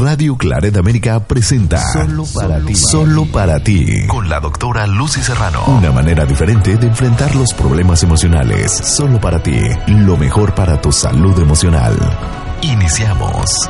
Radio Claret América presenta Solo para ti. Solo para ti. Con la doctora Lucy Serrano. Una manera diferente de enfrentar los problemas emocionales. Solo para ti. Lo mejor para tu salud emocional. Iniciamos.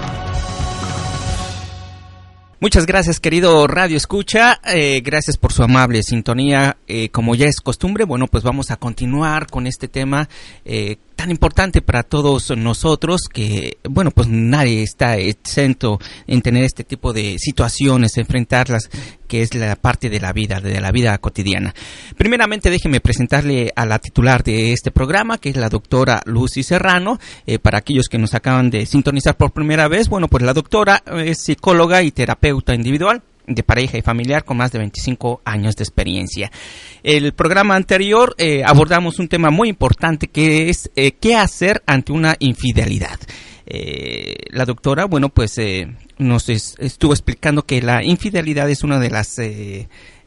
Muchas gracias, querido Radio Escucha. Eh, gracias por su amable sintonía. Eh, como ya es costumbre, bueno, pues vamos a continuar con este tema eh, tan importante para todos nosotros que, bueno, pues nadie está exento en tener este tipo de situaciones, enfrentarlas, que es la parte de la vida, de la vida cotidiana. Primeramente, déjeme presentarle a la titular de este programa, que es la doctora Lucy Serrano. Eh, para aquellos que nos acaban de sintonizar por primera vez, bueno, pues la doctora es psicóloga y terapeuta individual de pareja y familiar con más de 25 años de experiencia. El programa anterior eh, abordamos un tema muy importante que es eh, qué hacer ante una infidelidad. Eh, la doctora, bueno, pues nos estuvo explicando que la infidelidad es una de las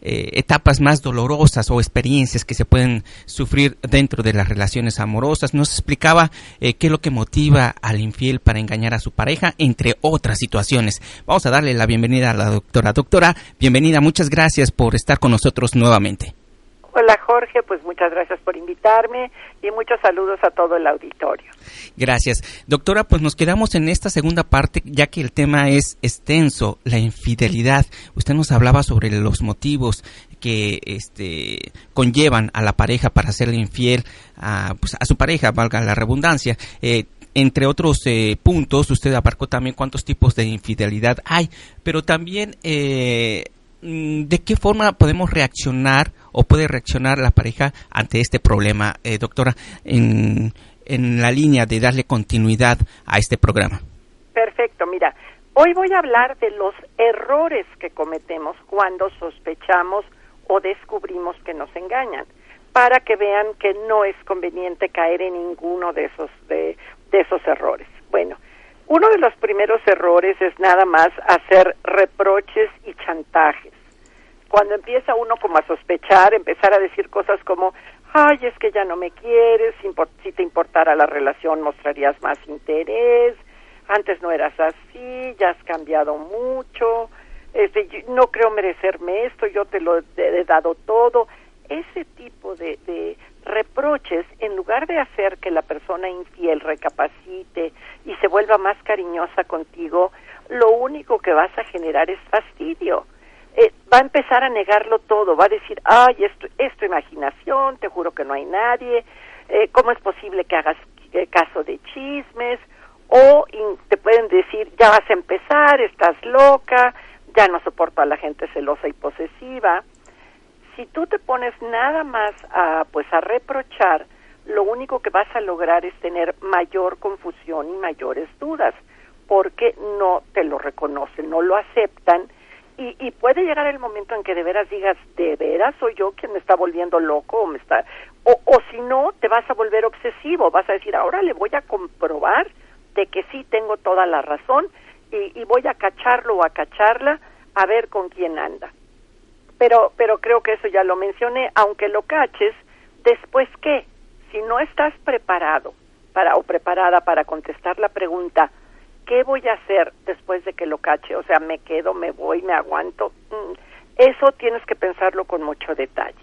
eh, etapas más dolorosas o experiencias que se pueden sufrir dentro de las relaciones amorosas. Nos explicaba eh, qué es lo que motiva al infiel para engañar a su pareja, entre otras situaciones. Vamos a darle la bienvenida a la doctora. Doctora, bienvenida, muchas gracias por estar con nosotros nuevamente. Hola Jorge, pues muchas gracias por invitarme y muchos saludos a todo el auditorio. Gracias. Doctora, pues nos quedamos en esta segunda parte ya que el tema es extenso, la infidelidad. Usted nos hablaba sobre los motivos que este, conllevan a la pareja para serle infiel a, pues, a su pareja, valga la redundancia. Eh, entre otros eh, puntos, usted abarcó también cuántos tipos de infidelidad hay, pero también eh, mm, de qué forma podemos reaccionar o puede reaccionar la pareja ante este problema, eh, doctora, en, en la línea de darle continuidad a este programa? Perfecto, mira, hoy voy a hablar de los errores que cometemos cuando sospechamos o descubrimos que nos engañan, para que vean que no es conveniente caer en ninguno de esos, de, de esos errores. Bueno, uno de los primeros errores es nada más hacer reproches y chantajes cuando empieza uno como a sospechar, empezar a decir cosas como, ay, es que ya no me quieres, si te importara la relación mostrarías más interés, antes no eras así, ya has cambiado mucho, este, no creo merecerme esto, yo te lo he, dado todo. Ese tipo de, de reproches, en lugar de hacer que la persona infiel recapacite y se vuelva más cariñosa contigo, lo único que vas a generar es fastidio eh, va a empezar a negarlo todo, va a decir, ay, esto es tu imaginación, te juro que no hay nadie, eh, ¿cómo es posible que hagas eh, caso de chismes? O te pueden decir, ya vas a empezar, estás loca, ya no soporto a la gente celosa y posesiva. Si tú te pones nada más a, pues, a reprochar, lo único que vas a lograr es tener mayor confusión y mayores dudas, porque no te lo reconocen, no lo aceptan, y, y, puede llegar el momento en que de veras digas, de veras soy yo quien me está volviendo loco o me está, o, o si no, te vas a volver obsesivo, vas a decir, ahora le voy a comprobar de que sí tengo toda la razón y, voy a cacharlo o a cacharla a ver con quién anda. Pero, pero creo que eso ya lo mencioné, aunque lo caches, después qué, si no estás preparado para o preparada para contestar la pregunta, ¿qué voy a hacer después de que lo cache? O sea, me quedo, me voy, me aguanto. Mm, eso tienes que pensarlo con mucho detalle.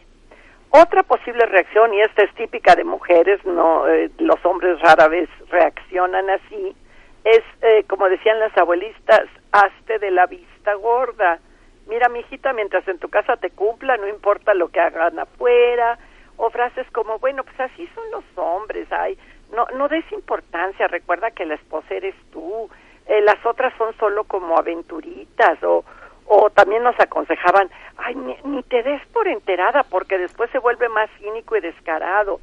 Otra posible reacción, y esta es típica de mujeres, no eh, los hombres rara vez reaccionan así, es, eh, como decían las abuelistas, hazte de la vista gorda. Mira, mijita, mientras en tu casa te cumpla, no importa lo que hagan afuera, o frases como, bueno, pues así son los hombres, ay, no, no des importancia, recuerda que la esposa eres tú, eh, las otras son solo como aventuritas o, o también nos aconsejaban, ay, ni, te des por enterada porque después se vuelve más cínico y descarado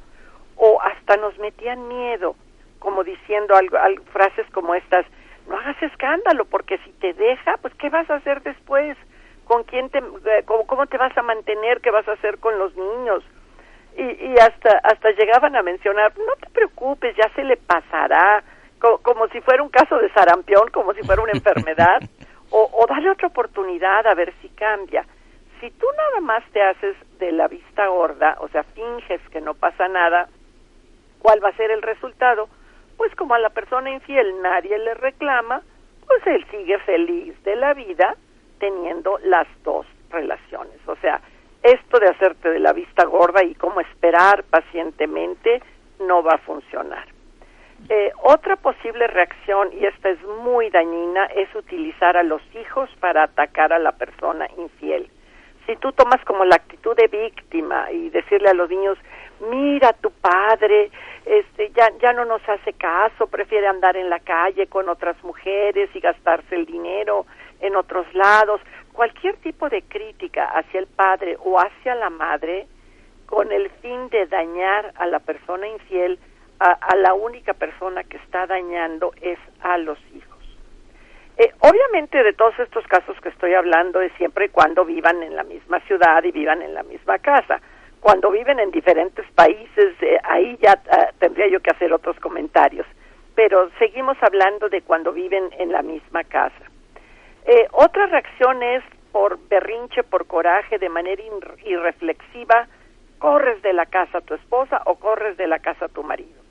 o hasta nos metían miedo, como diciendo algo, frases como estas, no hagas escándalo porque si te deja, pues ¿qué vas a hacer después? ¿Con quién te, eh, cómo, cómo te vas a mantener? ¿Qué vas a hacer con los niños? Y, y hasta hasta llegaban a mencionar no te preocupes ya se le pasará como, si fuera un caso de sarampión como si fuera una enfermedad o, o dale otra oportunidad a ver si cambia si tú nada más te haces de la vista gorda o sea finges que no pasa nada cuál va a ser el resultado pues como a la persona infiel nadie le reclama pues él sigue feliz de la vida teniendo las dos relaciones. O sea, esto de hacerte de la vista gorda y cómo esperar pacientemente no va a funcionar. Eh, otra posible reacción, y esta es muy dañina, es utilizar a los hijos para atacar a la persona infiel. Si tú tomas como la actitud de víctima y decirle a los niños, mira, tu padre este, ya, ya no nos hace caso, prefiere andar en la calle con otras mujeres y gastarse el dinero en otros lados, cualquier tipo de crítica hacia el padre o hacia la madre con el fin de dañar a la persona infiel, a, la única persona que está dañando es a los hijos. Eh, obviamente de todos estos casos que estoy hablando es siempre y cuando vivan en la misma ciudad y vivan en la misma casa. Cuando viven en diferentes países, eh, ahí ya ah, tendría yo que hacer otros comentarios. Pero seguimos hablando de cuando viven en la misma casa. Eh, otra reacción es por berrinche, por coraje, de manera irreflexiva, corres de la casa a tu esposa o corres de la casa a tu marido.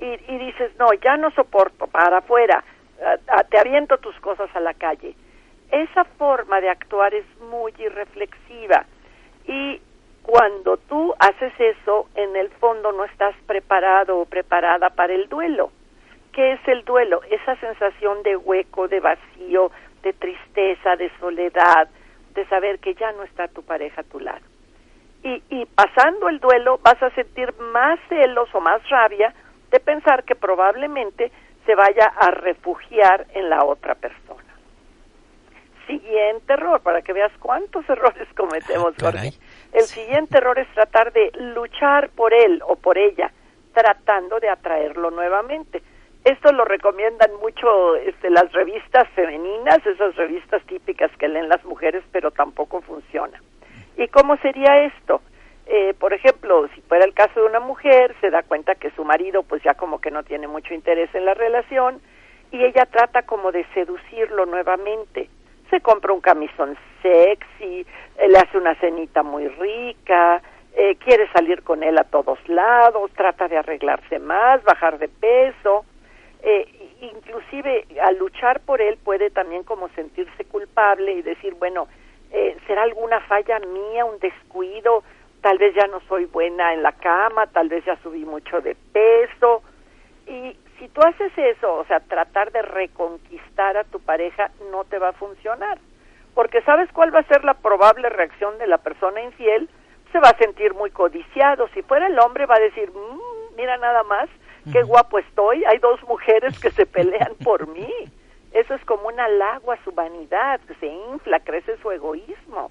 Y, y dices, no, ya no soporto, para afuera, te aviento tus cosas a la calle. Esa forma de actuar es muy irreflexiva y cuando tú haces eso, en el fondo no estás preparado o preparada para el duelo. ¿Qué es el duelo? Esa sensación de hueco, de vacío, de tristeza, de soledad, de saber que ya no está tu pareja a tu lado. Y, y pasando el duelo vas a sentir más celos o más rabia de pensar que probablemente se vaya a refugiar en la otra persona. Siguiente error, para que veas cuántos errores cometemos, Jorge. El siguiente error es tratar de luchar por él o por ella, tratando de atraerlo nuevamente. Esto lo recomiendan mucho este, las revistas femeninas, esas revistas típicas que leen las mujeres, pero tampoco funciona. ¿Y cómo sería esto? Eh, por ejemplo, si fuera el caso de una mujer, se da cuenta que su marido pues ya como que no tiene mucho interés en la relación y ella trata como de seducirlo nuevamente. Se compra un camisón sexy, eh, le hace una cenita muy rica, eh, quiere salir con él a todos lados, trata de arreglarse más, bajar de peso, eh, inclusive al luchar por él puede también como sentirse culpable y decir, bueno, eh, ¿será alguna falla mía, un descuido? Tal vez ya no soy buena en la cama, tal vez ya subí mucho de peso. Y si tú haces eso, o sea, tratar de reconquistar a tu pareja, no te va a funcionar porque ¿sabes cuál va a ser la probable reacción de la persona infiel? Se va a sentir muy codiciado. Si fuera el hombre va a decir, mm, mira nada más, qué guapo estoy, hay dos mujeres que se pelean por mí. Eso es como un halago a su vanidad, que se infla, crece su egoísmo.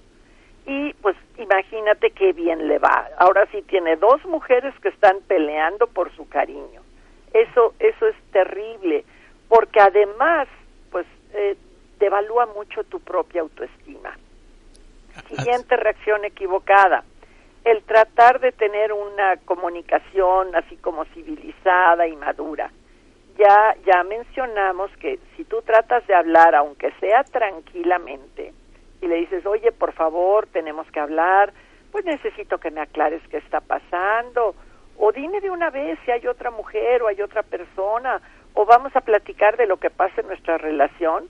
Y pues imagínate qué bien le va. Ahora sí tiene dos mujeres que están peleando por su cariño. Eso, eso es terrible, porque además, pues eh, devalúa mucho tu propia autoestima. Siguiente reacción equivocada. El tratar de tener una comunicación así como civilizada y madura. Ya, ya mencionamos que si tú tratas de hablar, aunque sea tranquilamente, y le dices, oye, por favor, tenemos que hablar, pues necesito que me aclares qué está pasando, o dime de una vez si hay otra mujer o hay otra persona, o vamos a platicar de lo que pasa en nuestra relación,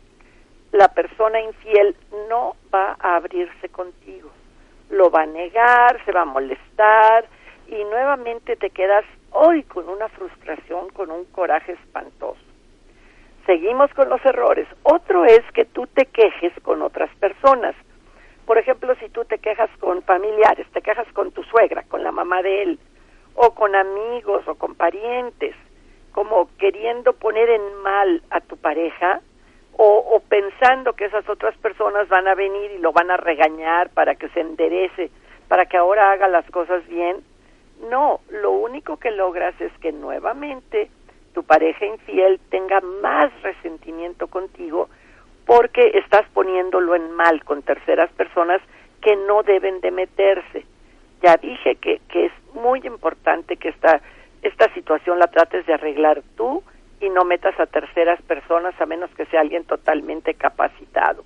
la persona infiel no va a abrirse contigo. Lo va a negar, se va a molestar y nuevamente te quedas hoy con una frustración, con un coraje espantoso. Seguimos con los errores. Otro es que tú te quejes con otras personas. Por ejemplo, si tú te quejas con familiares, te quejas con tu suegra, con la mamá de él, o con amigos o con parientes, como queriendo poner en mal a tu pareja, o, pensando que esas otras personas van a venir y lo van a regañar para que se enderece, para que ahora haga las cosas bien. No, lo único que logras es que nuevamente tu pareja infiel tenga más resentimiento contigo porque estás poniéndolo en mal con terceras personas que no deben de meterse. Ya dije que, que es muy importante que esta, esta situación la trates de arreglar tú y no metas a terceras personas a menos que sea alguien totalmente capacitado.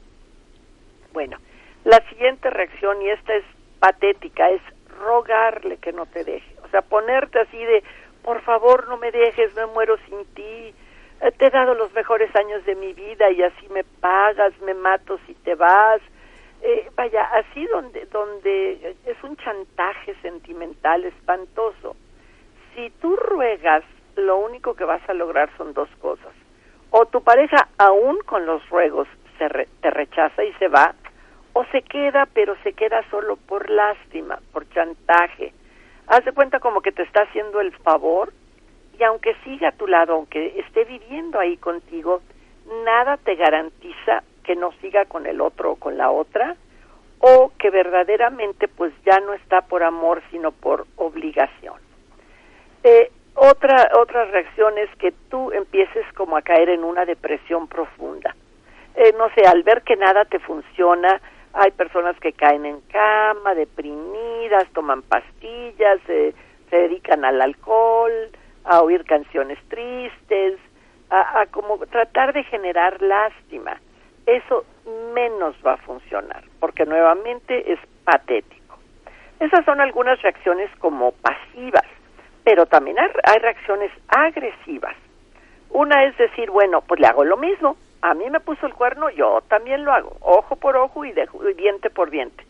Bueno, la siguiente reacción, y esta es patética, es rogarle que no te deje. O sea, ponerte así de, por favor no me dejes, me muero sin ti, eh, te he dado los mejores años de mi vida y así me pagas, me mato si te vas. Eh, vaya, así donde, donde es un chantaje sentimental espantoso. Si tú ruegas, lo único que vas a lograr son dos cosas. O tu pareja, aún con los ruegos, se te rechaza y se va, o se queda, pero se queda solo por lástima, por chantaje. Haz de cuenta como que te está haciendo el favor y aunque siga a tu lado, aunque esté viviendo ahí contigo, nada te garantiza que no siga con el otro o con la otra o que verdaderamente pues ya no está por amor sino por obligación. Eh, otra otra reacción es que tú empieces como a caer en una depresión profunda. Eh, no sé, al ver que nada te funciona, hay personas que caen en cama, deprimidas, toman pastillas, se dedican al alcohol, a oír canciones tristes, a, a como tratar de generar lástima. Eso menos va a funcionar, porque nuevamente es patético. Esas son algunas reacciones como pasivas, pero también hay reacciones agresivas. Una es decir, bueno, pues le hago lo mismo, a mí me puso el cuerno, yo también lo hago, ojo por ojo y, diente por diente.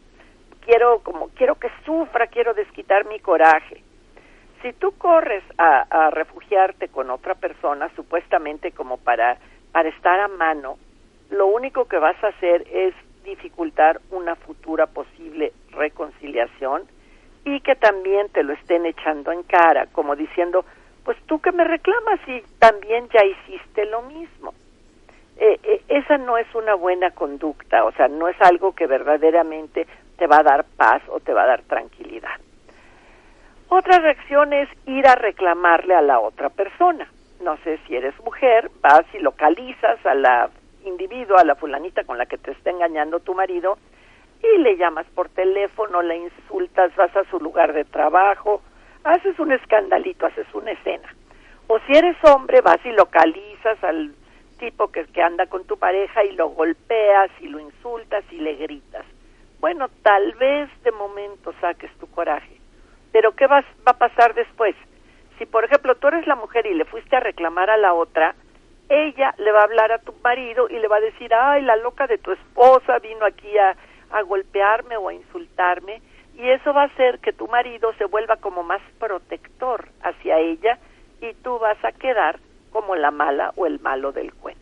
Quiero como quiero que sufra, quiero desquitar mi coraje. Si tú corres a, refugiarte con otra persona, supuestamente como para para estar a mano, lo único que vas a hacer es dificultar una futura posible reconciliación y que también te lo estén echando en cara, como diciendo, pues tú que me reclamas y también ya hiciste lo mismo. Eh, eh, esa no es una buena conducta, o sea, no es algo que verdaderamente te va a dar paz o te va a dar tranquilidad. Otra reacción es ir a reclamarle a la otra persona. No sé si eres mujer, vas y localizas a la individuo, a la fulanita con la que te está engañando tu marido, y le llamas por teléfono, le insultas, vas a su lugar de trabajo, haces un escandalito, haces una escena. O si eres hombre, vas y localizas al tipo que, que anda con tu pareja y lo golpeas y lo insultas y le gritas. Bueno, tal vez de momento saques tu coraje, pero ¿qué vas, va a pasar después? Si, por ejemplo, tú eres la mujer y le fuiste a reclamar a la otra, ella le va a hablar a tu marido y le va a decir, ay, la loca de tu esposa vino aquí a, a golpearme o a insultarme, y eso va a hacer que tu marido se vuelva como más protector hacia ella y tú vas a quedar como la mala o el malo del cuento.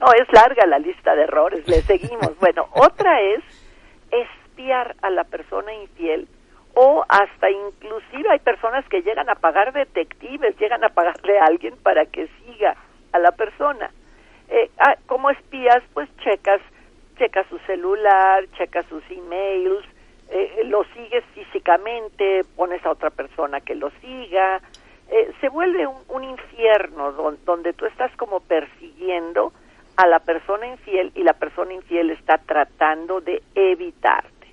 No, es larga la lista de errores, le seguimos. Bueno, otra es espiar a la persona infiel o hasta inclusive hay personas que llegan a pagar detectives, llegan a pagarle a alguien para que siga a la persona. Eh, ah, como espías, pues checas, checas su celular, checas sus emails, eh, lo sigues físicamente, pones a otra persona que lo siga, eh, se vuelve un, un infierno donde tú estás como persiguiendo a la persona infiel y la persona infiel está tratando de evitarte.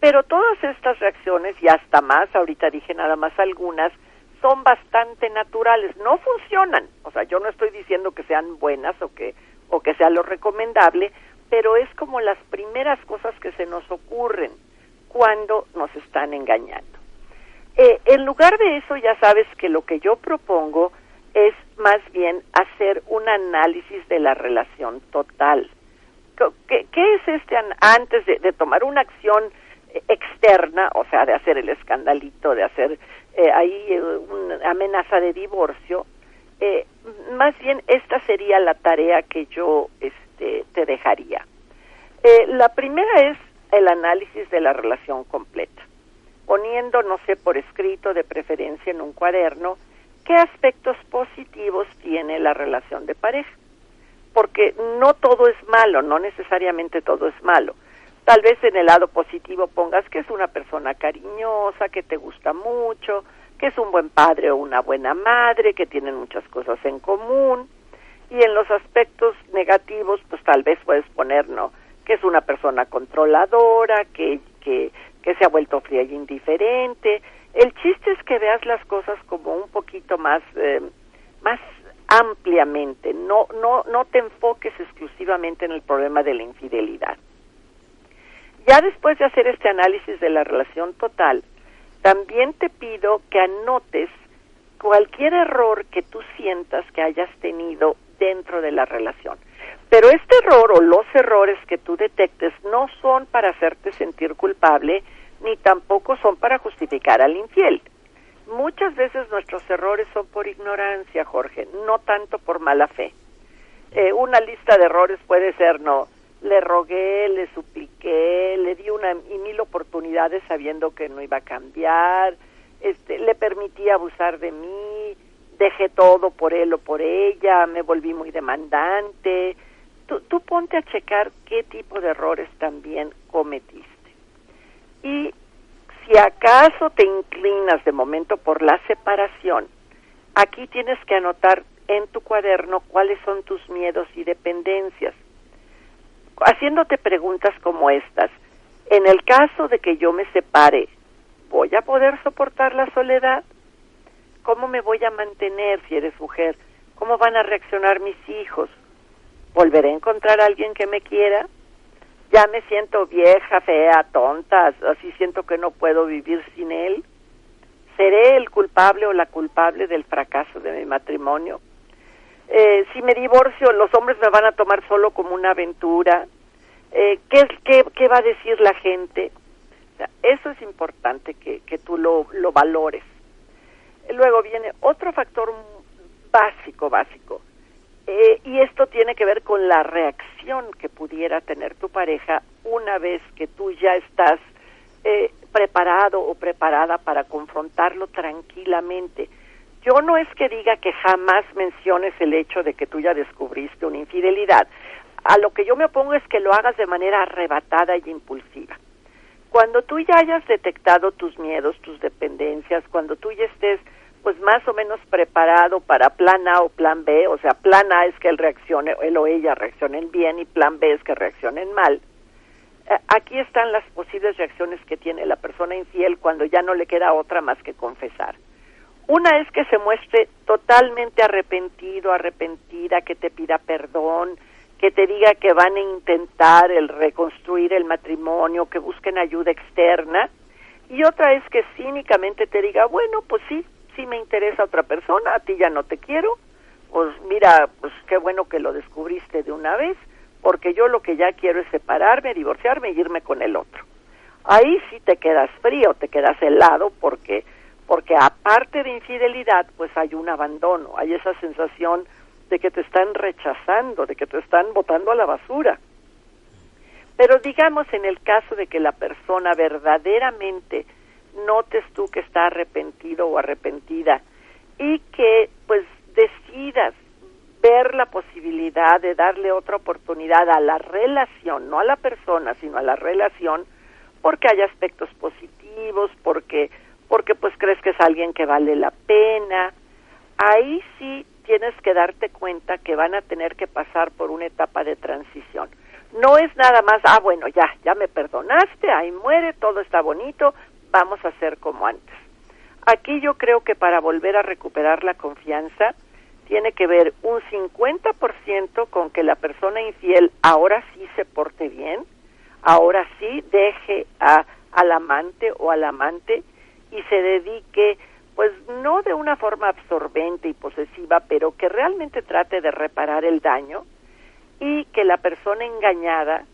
Pero todas estas reacciones y hasta más, ahorita dije nada más algunas, son bastante naturales, no funcionan, o sea, yo no estoy diciendo que sean buenas o que o que sea lo recomendable, pero es como las primeras cosas que se nos ocurren cuando nos están engañando. Eh, en lugar de eso, ya sabes que lo que yo propongo es más bien hacer un análisis de la relación total. ¿Qué, es este antes de, tomar una acción externa, o sea, de hacer el escandalito, de hacer eh, ahí eh, una amenaza de divorcio? más bien esta sería la tarea que yo este, te dejaría. la primera es el análisis de la relación completa poniendo, no sé, por escrito, de preferencia en un cuaderno, qué aspectos positivos tiene la relación de pareja. Porque no todo es malo, no necesariamente todo es malo. Tal vez en el lado positivo pongas que es una persona cariñosa, que te gusta mucho, que es un buen padre o una buena madre, que tienen muchas cosas en común. Y en los aspectos negativos, pues tal vez puedes poner, ¿no? Que es una persona controladora, que, que que se ha vuelto fría y indiferente. El chiste es que veas las cosas como un poquito más, eh, más ampliamente, no, no, no te enfoques exclusivamente en el problema de la infidelidad. Ya después de hacer este análisis de la relación total, también te pido que anotes cualquier error que tú sientas que hayas tenido dentro de la relación. Pero este error o los errores que tú detectes no son para hacerte sentir culpable ni tampoco son para justificar al infiel. Muchas veces nuestros errores son por ignorancia, Jorge, no tanto por mala fe. Eh, una lista de errores puede ser, no, le rogué, le supliqué, le di una y mil oportunidades sabiendo que no iba a cambiar, este, le permití abusar de mí, dejé todo por él o por ella, me volví muy demandante. Tú, tú ponte a checar qué tipo de errores también cometiste. Y si acaso te inclinas de momento por la separación, aquí tienes que anotar en tu cuaderno cuáles son tus miedos y dependencias haciéndote preguntas como estas. En el caso de que yo me separe, ¿voy a poder soportar la soledad? ¿Cómo me voy a mantener si eres mujer? ¿Cómo van a reaccionar mis hijos? ¿Volveré a encontrar a alguien que me quiera? Ya me siento vieja, fea, tonta, así siento que no puedo vivir sin él. ¿Seré el culpable o la culpable del fracaso de mi matrimonio? Eh, si me divorcio, los hombres me van a tomar solo como una aventura. Eh, ¿qué, qué, qué, va a decir la gente? eso es importante que, que tú lo, lo valores. Luego viene otro factor básico, básico. Eh, y esto tiene que ver con la reacción que pudiera tener tu pareja una vez que tú ya estás eh, preparado o preparada para confrontarlo tranquilamente yo no es que diga que jamás menciones el hecho de que tú ya descubriste una infidelidad. A lo que yo me opongo es que lo hagas de manera arrebatada y impulsiva. Cuando tú ya hayas detectado tus miedos, tus dependencias, cuando tú ya estés pues más o menos preparado para plan A o plan B, o sea, plan A es que él reaccione, él o ella reaccionen bien y plan B es que reaccionen mal. Eh, aquí están las posibles reacciones que tiene la persona infiel cuando ya no le queda otra más que confesar. Una es que se muestre totalmente arrepentido, arrepentida, que te pida perdón, que te diga que van a intentar el reconstruir el matrimonio, que busquen ayuda externa. Y otra es que cínicamente te diga, bueno, pues sí, sí me interesa otra persona, a ti ya no te quiero, pues mira, pues qué bueno que lo descubriste de una vez, porque yo lo que ya quiero es separarme, divorciarme y irme con el otro. Ahí sí te quedas frío, te quedas helado, porque porque aparte de infidelidad, pues hay un abandono, hay esa sensación de que te están rechazando, de que te están botando a la basura. Pero digamos en el caso de que la persona verdaderamente notes tú que está arrepentido o arrepentida y que pues decidas ver la posibilidad de darle otra oportunidad a la relación, no a la persona, sino a la relación, porque hay aspectos positivos, porque porque pues crees que es alguien que vale la pena. Ahí sí tienes que darte cuenta que van a tener que pasar por una etapa de transición. No es nada más, ah, bueno, ya, ya me perdonaste, ahí muere, todo está bonito, vamos a hacer como antes. Aquí yo creo que para volver a recuperar la confianza tiene que ver un 50% con que la persona infiel ahora sí se porte bien, ahora sí deje a, al amante o al amante y se dedique pues no de una forma absorbente y posesiva, pero que realmente trate de reparar el daño y que la persona engañada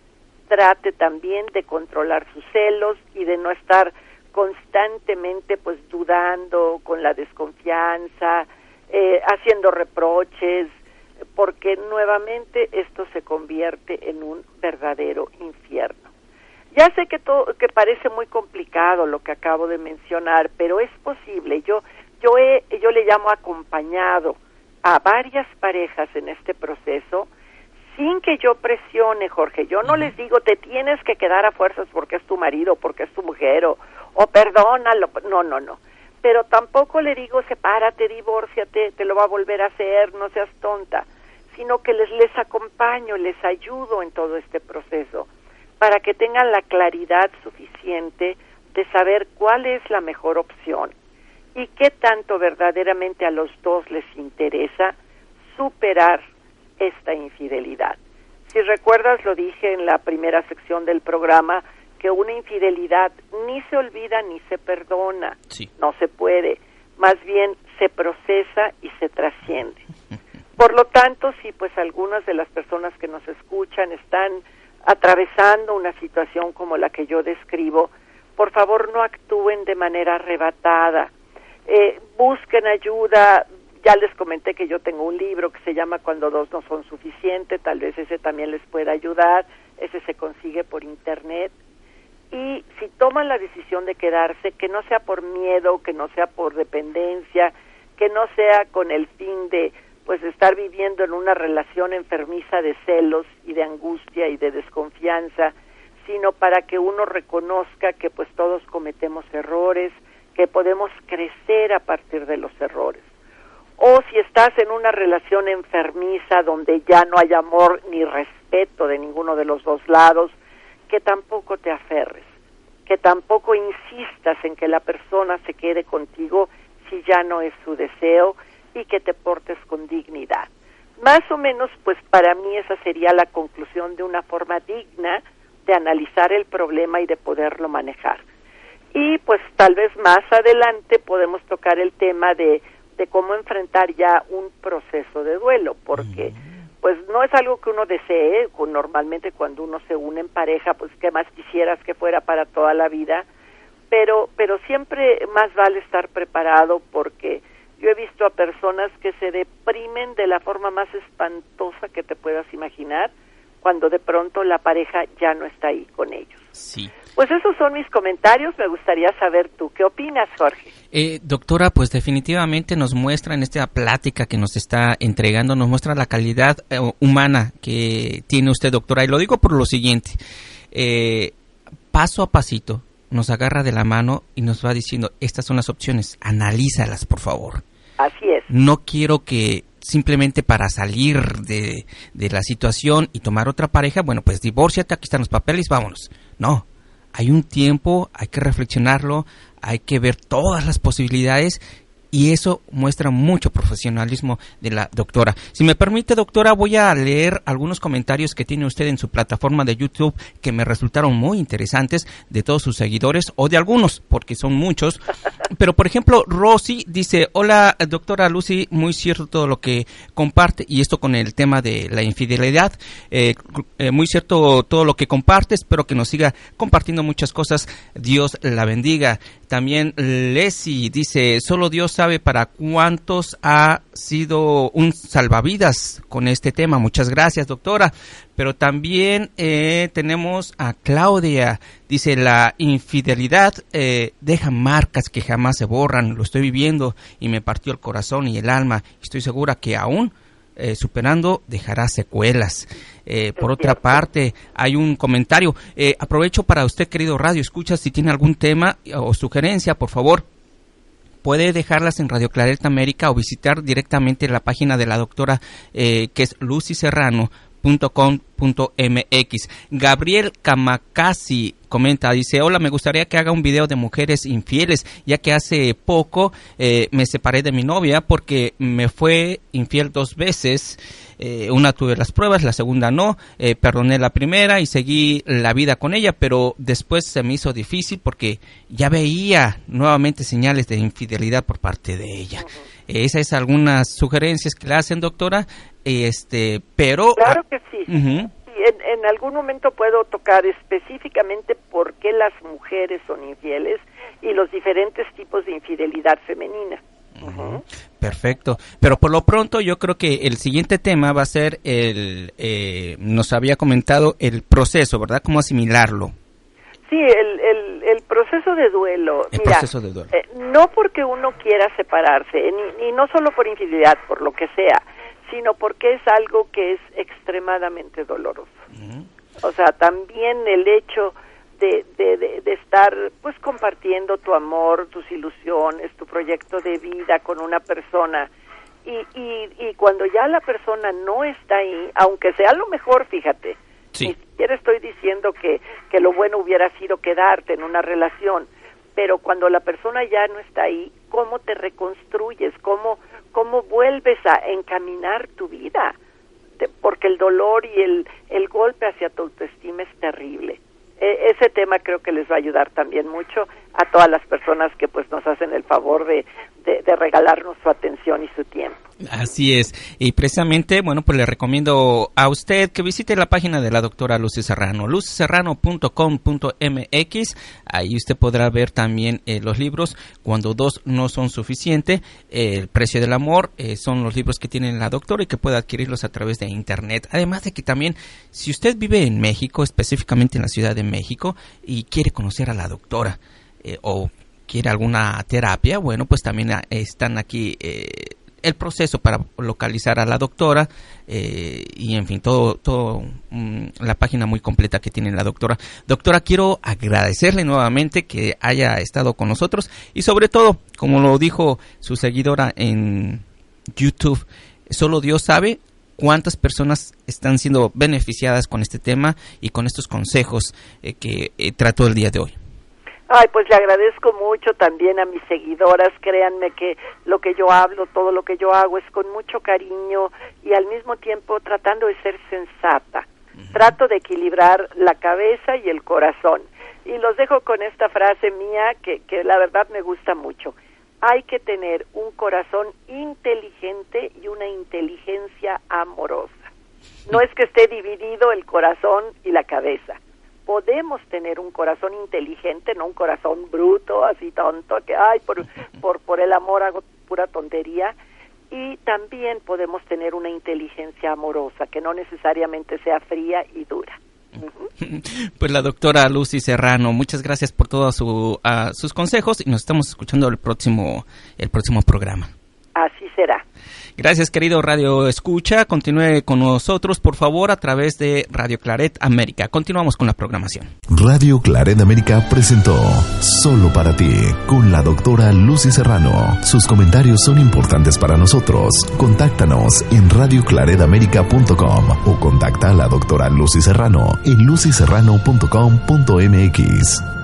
trate también de controlar sus celos y de no estar constantemente pues dudando con la desconfianza, eh, haciendo reproches, porque nuevamente esto se convierte en un verdadero infierno. Ya sé que todo, que parece muy complicado lo que acabo de mencionar, pero es posible. Yo yo he, yo le llamo acompañado a varias parejas en este proceso sin que yo presione, Jorge. Yo no les digo te tienes que quedar a fuerzas porque es tu marido, porque es tu mujer o, o perdónalo. No, no, no. Pero tampoco le digo sepárate, divórciate, te lo va a volver a hacer, no seas tonta, sino que les les acompaño, les ayudo en todo este proceso para que tengan la claridad suficiente de saber cuál es la mejor opción y qué tanto verdaderamente a los dos les interesa superar esta infidelidad. Si recuerdas, lo dije en la primera sección del programa, que una infidelidad ni se olvida ni se perdona, no se puede, más bien se procesa y se trasciende. Por lo tanto, si pues algunas de las personas que nos escuchan están atravesando una situación como la que yo describo, por favor no actúen de manera arrebatada, eh, busquen ayuda. Ya les comenté que yo tengo un libro que se llama Cuando dos no son suficientes, tal vez ese también les pueda ayudar, ese se consigue por internet. Y si toman la decisión de quedarse, que no sea por miedo, que no sea por dependencia, que no sea con el fin de pues estar viviendo en una relación enfermiza de celos y de angustia y de desconfianza, sino para que uno reconozca que pues todos cometemos errores, que podemos crecer a partir de los errores. O si estás en una relación enfermiza donde ya no hay amor ni respeto de ninguno de los dos lados, que tampoco te aferres, que tampoco insistas en que la persona se quede contigo si ya no es su deseo y que te portes con dignidad. Más o menos, pues para mí esa sería la conclusión de una forma digna de analizar el problema y de poderlo manejar. Y pues tal vez más adelante podemos tocar el tema de, de cómo enfrentar ya un proceso de duelo, porque pues no es algo que uno desee, normalmente cuando uno se une en pareja, pues qué más quisieras que fuera para toda la vida, pero, pero siempre más vale estar preparado porque yo he visto a personas que se deprimen de la forma más espantosa que te puedas imaginar cuando de pronto la pareja ya no está ahí con ellos. Sí. Pues esos son mis comentarios. Me gustaría saber tú qué opinas, Jorge. Eh, doctora, pues definitivamente nos muestra en esta plática que nos está entregando, nos muestra la calidad eh, humana que tiene usted, doctora. Y lo digo por lo siguiente, eh, paso a pasito nos agarra de la mano y nos va diciendo, estas son las opciones, analízalas, por favor. Así es. No quiero que simplemente para salir de, de la situación y tomar otra pareja, bueno, pues divórciate, aquí están los papeles, vámonos. No, hay un tiempo, hay que reflexionarlo, hay que ver todas las posibilidades y eso muestra mucho profesionalismo de la doctora. Si me permite, doctora, voy a leer algunos comentarios que tiene usted en su plataforma de YouTube que me resultaron muy interesantes de todos sus seguidores o de algunos, porque son muchos. Pero, por ejemplo, Rosy dice, hola, doctora Lucy, muy cierto todo lo que comparte, y esto con el tema de la infidelidad, eh, eh, muy cierto todo lo que comparte, espero que nos siga compartiendo muchas cosas, Dios la bendiga. También Leslie dice, solo Dios sabe para cuántos ha sido un salvavidas con este tema. Muchas gracias, doctora. Pero también eh, tenemos a Claudia. Dice, la infidelidad eh, deja marcas que jamás se borran. Lo estoy viviendo y me partió el corazón y el alma. Estoy segura que aún eh, superando dejará secuelas. Eh, por otra parte, hay un comentario. Eh, aprovecho para usted, querido Radio Escucha, si tiene algún tema o sugerencia, por favor, puede dejarlas en Radio Clareta América o visitar directamente la página de la doctora, que es Lucy Serrano .com.mx. Gabriel Kamakasi comenta, dice, hola, me gustaría que haga un video de mujeres infieles, ya que hace poco eh, me separé de mi novia porque me fue infiel dos veces. Eh, una tuve las pruebas, la segunda no, eh, perdoné la primera y seguí la vida con ella, pero después se me hizo difícil porque ya veía nuevamente señales de infidelidad por parte de ella. Esas es algunas sugerencias que le hacen, doctora, este, pero... Claro que sí. en, algún momento puedo tocar específicamente por qué las mujeres son infieles y los diferentes tipos de infidelidad femenina. Perfecto. Pero por lo pronto yo creo que el siguiente tema va a ser el, eh, nos había comentado el proceso, ¿verdad? ¿Cómo asimilarlo? Sí, el, el, proceso de duelo. El proceso de duelo. Eh, no porque uno quiera separarse, ni, no solo por infidelidad, por lo que sea, sino porque es algo que es extremadamente doloroso. O sea, también el hecho de, de, de, estar pues compartiendo tu amor, tus ilusiones, tu proyecto de vida con una persona y, y, y cuando ya la persona no está ahí, aunque sea lo mejor, fíjate, Ni siquiera estoy diciendo que, que lo bueno hubiera sido quedarte en una relación, pero cuando la persona ya no está ahí, ¿cómo te reconstruyes? ¿Cómo, cómo vuelves a encaminar tu vida? porque el dolor y el, el golpe hacia tu autoestima es terrible. E, ese tema creo que les va a ayudar también mucho a todas las personas que pues nos hacen el favor de, de, regalarnos su atención y su tiempo. Así es. Y precisamente, bueno, pues le recomiendo a usted que visite la página de la doctora Lucy Serrano, luzserrano.com.mx. Ahí usted podrá ver también eh, los libros. Cuando dos no son suficientes, El precio del amor eh, son los libros que tiene la doctora y que puede adquirirlos a través de internet. Además de que también, si usted vive en México, específicamente en la Ciudad de México, y quiere conocer a la doctora, eh, o quiere alguna terapia, bueno, pues también ah, están aquí eh, el proceso para localizar a la doctora eh, y en fin, todo, mm, la página muy completa que tiene la doctora. Doctora, quiero agradecerle nuevamente que haya estado con nosotros y sobre todo, como lo dijo su seguidora en YouTube, solo Dios sabe cuántas personas están siendo beneficiadas con este tema y con estos consejos que trató el día de hoy. Ay, pues le agradezco mucho también a mis seguidoras. Créanme que lo que yo hablo, todo lo que yo hago es con mucho cariño y al mismo tiempo tratando de ser sensata. Trato de equilibrar la cabeza y el corazón. Y los dejo con esta frase mía que, que la verdad me gusta mucho. Hay que tener un corazón inteligente y una inteligencia amorosa. No es que esté dividido el corazón y la cabeza podemos tener un corazón inteligente, no un corazón bruto, así tonto, que ay, por, por, por el amor hago pura tontería, y también podemos tener una inteligencia amorosa, que no necesariamente sea fría y dura. Pues la doctora Lucy Serrano, muchas gracias por todos su, uh, sus consejos y nos estamos escuchando el próximo, el próximo programa. Así será. Gracias, querido Radio Escucha. Continúe con nosotros, por favor, a través de Radio Claret América. Continuamos con la programación. Radio Claret América presentó Solo para ti, con la doctora Lucy Serrano. Sus comentarios son importantes para nosotros. Contáctanos en radioclaredamerica.com o contacta a la doctora Lucy Serrano en lucyserrano.com.mx.